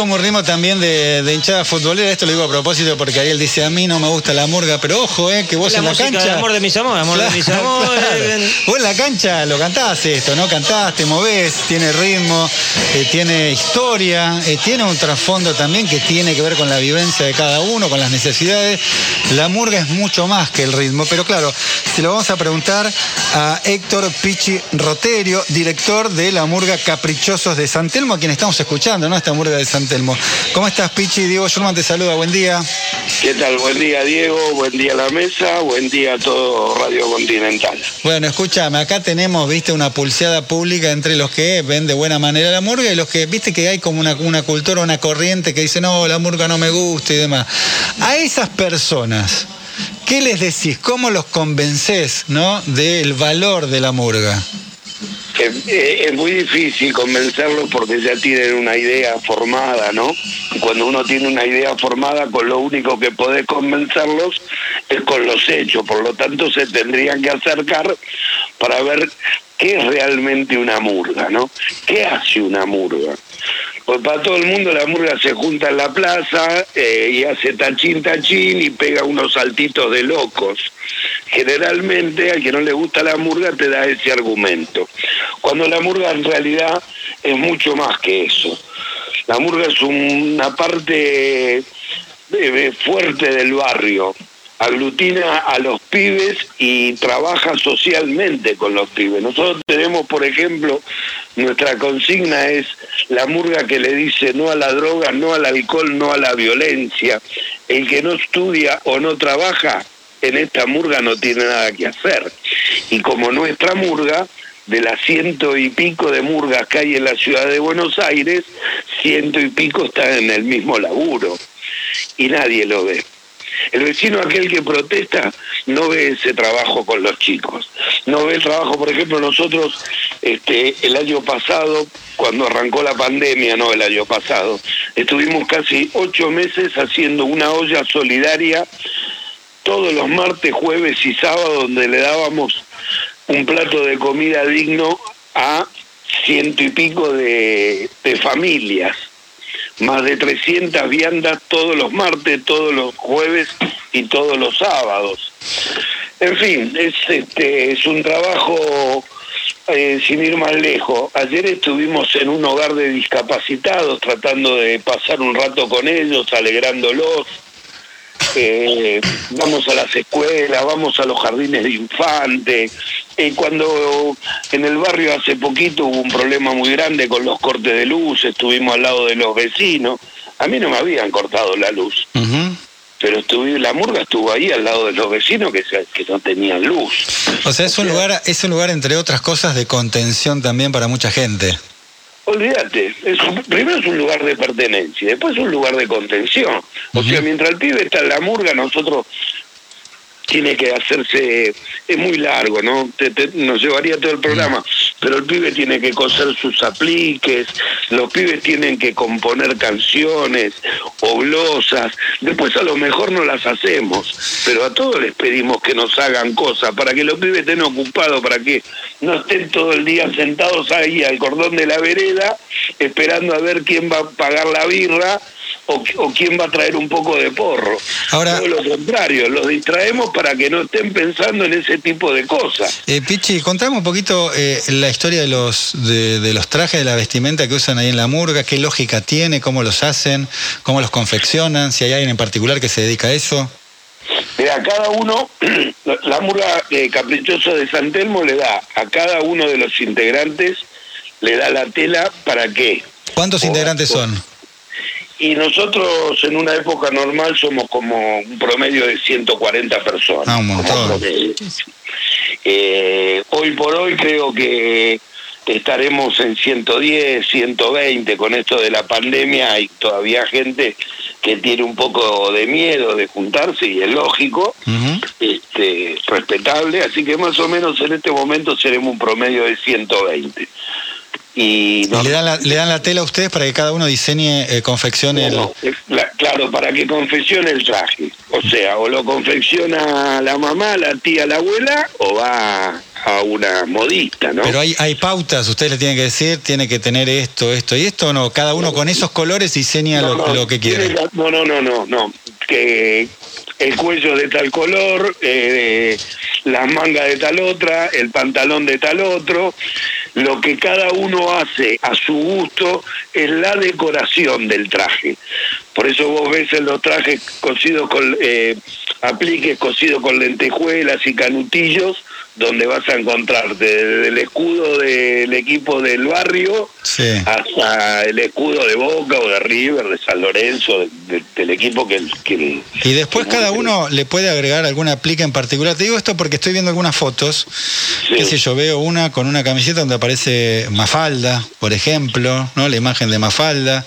Como un ritmo también de, de hinchada futbolera, esto lo digo a propósito porque Ariel dice, a mí no me gusta la murga, pero ojo, eh, que vos La en la cancha... amor de mis amores, amor de mis amores. claro. Vos en la cancha lo cantás esto, ¿no? Cantás, te movés, tiene ritmo, eh, tiene historia, eh, tiene un trasfondo también que tiene que ver con la vivencia de cada uno, con las necesidades. La murga es mucho más que el ritmo, pero claro, se lo vamos a preguntar a Héctor Pichi Roterio, director de la murga Caprichosos de San Telmo, a quien estamos escuchando, ¿no? Esta murga de San Telmo. ¿Cómo estás, Pichi? Diego Schurman te saluda, buen día. ¿Qué tal? Buen día, Diego. Buen día a la mesa. Buen día a todo Radio Continental. Bueno, escúchame, acá tenemos, viste, una pulseada pública entre los que ven de buena manera la murga y los que, viste, que hay como una, una cultura, una corriente que dice, no, la murga no me gusta y demás. A esas personas, ¿qué les decís? ¿Cómo los convencés, no, del valor de la murga? Es, eh, es muy difícil convencerlos porque ya tienen una idea formada, ¿no? Cuando uno tiene una idea formada, con lo único que podés convencerlos es con los hechos. Por lo tanto, se tendrían que acercar para ver qué es realmente una murga, ¿no? ¿Qué hace una murga? Pues para todo el mundo la murga se junta en la plaza eh, y hace tachín tachín y pega unos saltitos de locos. Generalmente al que no le gusta la murga te da ese argumento. Cuando la murga en realidad es mucho más que eso. La murga es una parte eh, fuerte del barrio, aglutina a los pibes y trabaja socialmente con los pibes. Nosotros tenemos, por ejemplo, nuestra consigna es la murga que le dice no a la droga, no al alcohol, no a la violencia. El que no estudia o no trabaja en esta murga no tiene nada que hacer. Y como nuestra murga, de las ciento y pico de murgas que hay en la ciudad de Buenos Aires, ciento y pico están en el mismo laburo. Y nadie lo ve. El vecino aquel que protesta no ve ese trabajo con los chicos. No ve el trabajo, por ejemplo, nosotros este, el año pasado, cuando arrancó la pandemia, no el año pasado, estuvimos casi ocho meses haciendo una olla solidaria todos los martes, jueves y sábados, donde le dábamos un plato de comida digno a ciento y pico de, de familias más de 300 viandas todos los martes, todos los jueves y todos los sábados. En fin, es, este, es un trabajo eh, sin ir más lejos. Ayer estuvimos en un hogar de discapacitados tratando de pasar un rato con ellos, alegrándolos. Eh, vamos a las escuelas, vamos a los jardines de infantes. Eh, cuando en el barrio hace poquito hubo un problema muy grande con los cortes de luz, estuvimos al lado de los vecinos. A mí no me habían cortado la luz, pero estuve, la murga estuvo ahí al lado de los vecinos que, no tenían luz. O sea, es un lugar, es un lugar, entre otras cosas, de contención también para mucha gente. Olvídate, es un- primero es un lugar de pertenencia, después es un lugar de contención. O sea, mientras el pibe está en la murga, nosotros tiene que hacerse, es muy largo, ¿no? Te- te- nos llevaría todo el programa, pero el pibe tiene que coser sus apliques, los pibes tienen que componer canciones o glosas, después a lo mejor no las hacemos, pero a todos les pedimos que nos hagan cosas para que los pibes estén ocupados, para que no estén todo el día sentados ahí al cordón de la vereda esperando a ver quién va a pagar la birra o, o quién va a traer un poco de porro. Ahora- Todo lo contrario, los distraemos para que no estén pensando en ese tipo de cosas. Eh, Pichi, contame un poquito eh, la historia de los, de, de los trajes, de la vestimenta que usan ahí en la murga, qué lógica tiene, cómo los hacen, cómo los confeccionan, si hay alguien en particular que se dedica a eso. Mira, cada uno, la murga eh, caprichosa de San Telmo le da a cada uno de los integrantes, le da la tela para qué. ¿Cuántos O- integrantes son? Y nosotros en una época normal somos como un promedio de 140 personas. Ah, un como montón. promedio. Eh, hoy por hoy creo que estaremos en 110, 120 con esto de la pandemia. Hay todavía gente que tiene un poco de miedo de juntarse y es lógico, este, respetable. Así que más o menos en este momento seremos un promedio de 120. Y ¿Y nos- le dan, la, le dan la tela a ustedes para que cada uno diseñe, eh, confeccione el... no, eh, la- claro, para que confeccione el traje. O sea, o lo confecciona la mamá, la tía, la abuela, o va a una modista, ¿no? Pero hay, hay pautas, ustedes le tienen que decir, tiene que tener esto, esto y esto, ¿o no? Cada uno con esos colores diseña No, lo, no, lo que quiere. No, no, no, no, no. Que el cuello de tal color, eh, las mangas de tal otra, el pantalón de tal otro. Lo que cada uno hace a su gusto es la decoración del traje. Por eso vos ves en los trajes cosidos con eh, apliques cosidos con lentejuelas y canutillos, donde vas a encontrarte desde el escudo del equipo del barrio Sí. hasta el escudo de Boca o de River, de San Lorenzo, de- de- del equipo que... que Y después que- cada uno le puede agregar alguna plica en particular. Te digo esto porque estoy viendo algunas fotos. Sí. Qué sé yo, veo una con una camiseta donde aparece Mafalda, por ejemplo, ¿no? La imagen de Mafalda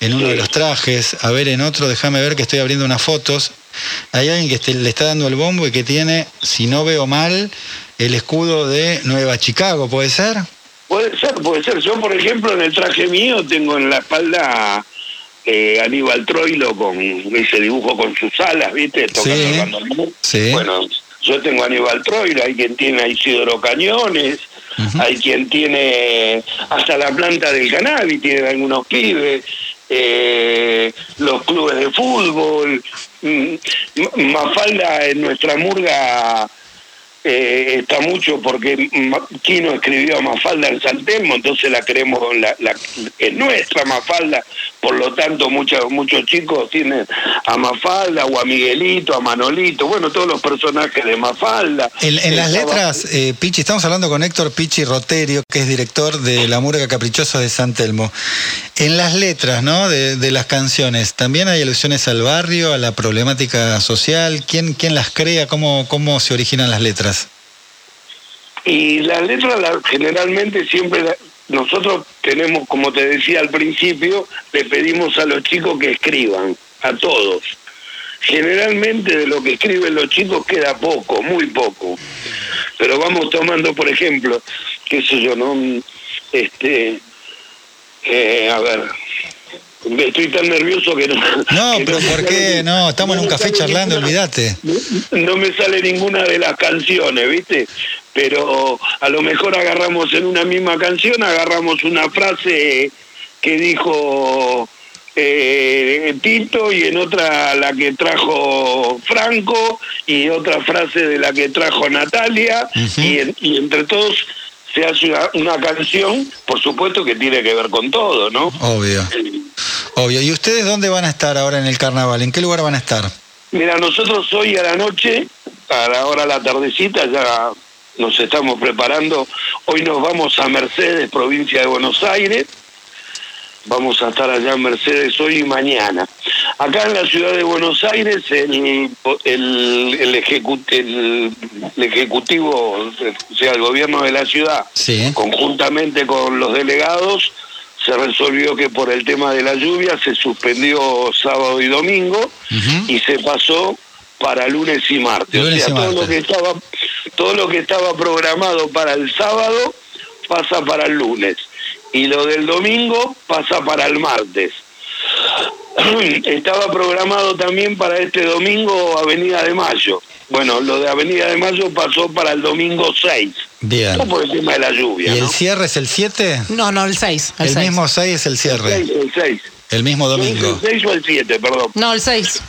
en uno Sí. de los trajes. A ver, en otro, déjame ver que estoy abriendo unas fotos. Hay alguien que le está dando el bombo y que tiene, si no veo mal, el escudo de Nueva Chicago, ¿puede ser? Puede ser, puede ser. Yo, por ejemplo, en el traje mío tengo en la espalda eh, Aníbal Troilo con ese dibujo con sus alas, ¿viste? Tocando Sí. Sí. Bueno, yo tengo a Aníbal Troilo, hay quien tiene a Isidoro Cañones, hay quien tiene hasta la planta del cannabis, tienen algunos pibes, eh, fútbol. Mm, Mafalda en nuestra murga eh, está mucho porque Quino escribió a Mafalda en San Telmo, entonces la creemos, la, la, es nuestra Mafalda, por lo tanto muchos muchos chicos tienen a Mafalda o a Miguelito, a Manolito, bueno, todos los personajes de Mafalda. En, en las letras, eh, Pichi, estamos hablando con Héctor Pichi Roterio, que es director de La Murga Caprichosa de San Telmo. En las letras, ¿no? De, de las canciones, ¿también hay alusiones al barrio, a la problemática social? ¿Quién, quién las crea? ¿Cómo, ¿Cómo se originan las letras? Y las letras la- generalmente siempre la- nosotros tenemos, como te decía al principio, le pedimos a los chicos que escriban, a todos. Generalmente de lo que escriben los chicos queda poco, muy poco. Pero vamos tomando, por ejemplo, qué sé yo, ¿no? Este, eh, a ver, estoy tan nervioso que no... No, que pero me ¿por qué? No, estamos en un café charlando, olvídate. no me sale ninguna de las canciones, ¿viste? Pero a lo mejor agarramos en una misma canción, agarramos una frase que dijo eh, Tito y en otra la que trajo Franco y otra frase de la que trajo Natalia y, en- y entre todos se hace una, una canción, por supuesto que tiene que ver con todo, ¿no? Obvio, obvio. ¿Y ustedes dónde van a estar ahora en el carnaval? ¿En qué lugar van a estar? Mira, nosotros hoy a la noche, a la hora de la tardecita, ya nos estamos preparando. Hoy nos vamos a Mercedes, provincia de Buenos Aires. Vamos a estar allá en Mercedes hoy y mañana. Acá en la ciudad de Buenos Aires, el, el, el, ejecu- el- el ejecutivo, o sea, el gobierno de la ciudad, Sí. conjuntamente con los delegados, se resolvió que por el tema de la lluvia se suspendió sábado y domingo y se pasó para lunes y martes. Lunes o sea, y todo lo que estaba todo lo que estaba programado para el sábado pasa para el lunes y lo del domingo pasa para el martes. estaba programado también para este domingo Avenida de Mayo. Bueno, lo de Avenida de Mayo pasó para el domingo 6. Bien. No por el tema de la lluvia, ¿Y el ¿no? cierre es el 7? No, no, el 6. El, El seis. mismo 6 es el cierre. El 6. El mismo domingo. ¿El 6 o el 7, perdón? No, el 6.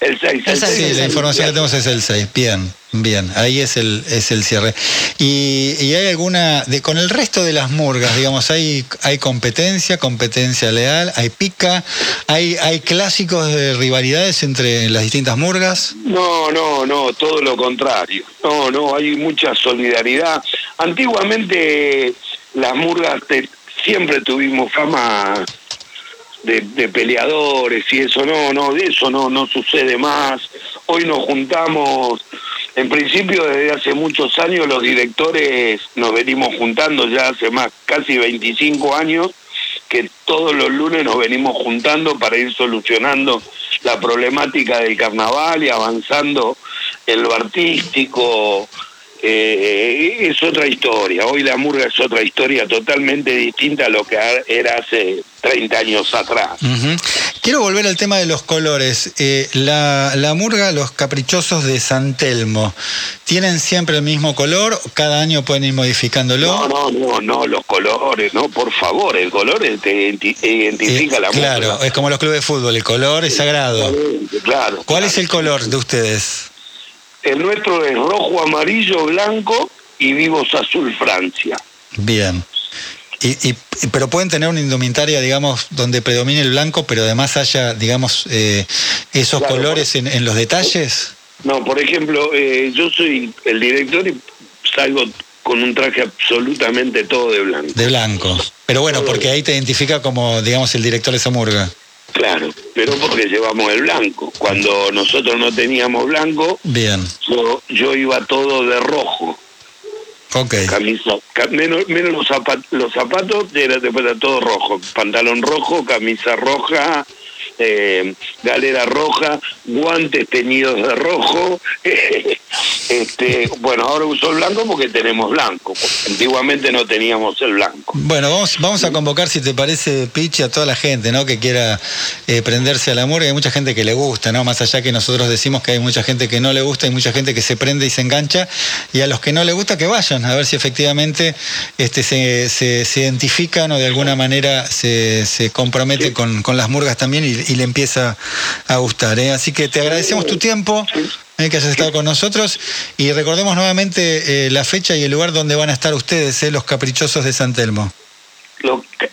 El 6. El seis, Sí, la información que tenemos es el 6. Bien, bien. Ahí es el, es el cierre. Y, y hay alguna, de, con el resto de las murgas, digamos, hay, hay competencia, competencia leal, hay pica, hay, hay clásicos de rivalidades entre las distintas murgas. No, no, no, todo lo contrario. No, no, hay mucha solidaridad. Antiguamente las murgas te- siempre tuvimos fama de, peleadores y eso, no, no, de eso no, no sucede más. Hoy nos juntamos, en principio desde hace muchos años los directores nos venimos juntando ya hace más, casi 25 años, que todos los lunes nos venimos juntando para ir solucionando la problemática del carnaval y avanzando en lo artístico, eh, es otra historia. Hoy la murga es otra historia totalmente distinta a lo que era hace 30 años atrás. Quiero volver al tema de los colores. Eh, la, la, murga, los caprichosos de San Telmo, ¿tienen siempre el mismo color? ¿Cada año pueden ir modificándolo? No, no, no, no, los colores, no, por favor, el color te identifica la murga. Claro, es como los clubes de fútbol, el color es sagrado. Claro. ¿Cuál es el color de ustedes? El nuestro es rojo, amarillo, blanco y vivos azul Francia. Bien. Y, pero pueden tener una indumentaria, digamos, donde predomine el blanco, pero además haya, digamos, eh, esos colores en, los detalles. No, por ejemplo, eh, yo soy el director y salgo con un traje absolutamente todo de blanco. De blanco. Pero bueno, porque ahí te identifica como, digamos, el director de esa murga. Claro, pero porque llevamos el blanco. Cuando nosotros no teníamos blanco, bien. Yo, iba todo de rojo. Ok. Camisa, menos, menos los, zapatos, los zapatos, era, después era todo rojo. Pantalón rojo, camisa roja, eh, galera roja, guantes teñidos de rojo. este, bueno, ahora uso el blanco porque tenemos blanco. Antiguamente no teníamos el blanco. Bueno, vamos, vamos a convocar, si te parece, Pichi, a toda la gente ¿no? que quiera eh, prenderse al amor. Hay mucha gente que le gusta, ¿no? Más allá que nosotros decimos que hay mucha gente que no le gusta, hay mucha gente que se prende y se engancha. Y a los que no le gusta, que vayan, a ver si efectivamente este, se, se, identifican o de alguna manera se, se comprometen con, con las murgas también y, y le empieza a gustar. ¿eh? Así que te agradecemos tu tiempo. ¿Eh? que hayas estado con nosotros y recordemos nuevamente eh, la fecha y el lugar donde van a estar ustedes, los caprichosos de San Telmo.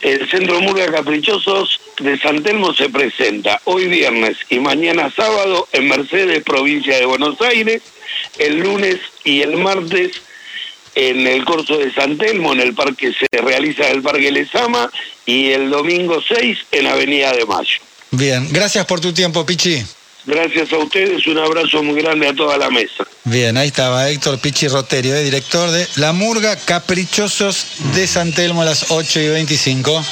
el Centro Murga Caprichosos de San Telmo se presenta hoy viernes y mañana sábado en Mercedes, provincia de Buenos Aires, el lunes y el martes en el corso de San Telmo, en el parque se realiza el Parque Lesama y el domingo 6 en Avenida de Mayo. Bien, gracias por tu tiempo, Pichi. Gracias a ustedes, un abrazo muy grande a toda la mesa. Bien, ahí estaba Héctor Pichi Roterio, eh, director de La Murga Caprichosos de San Telmo a las 8 y 25.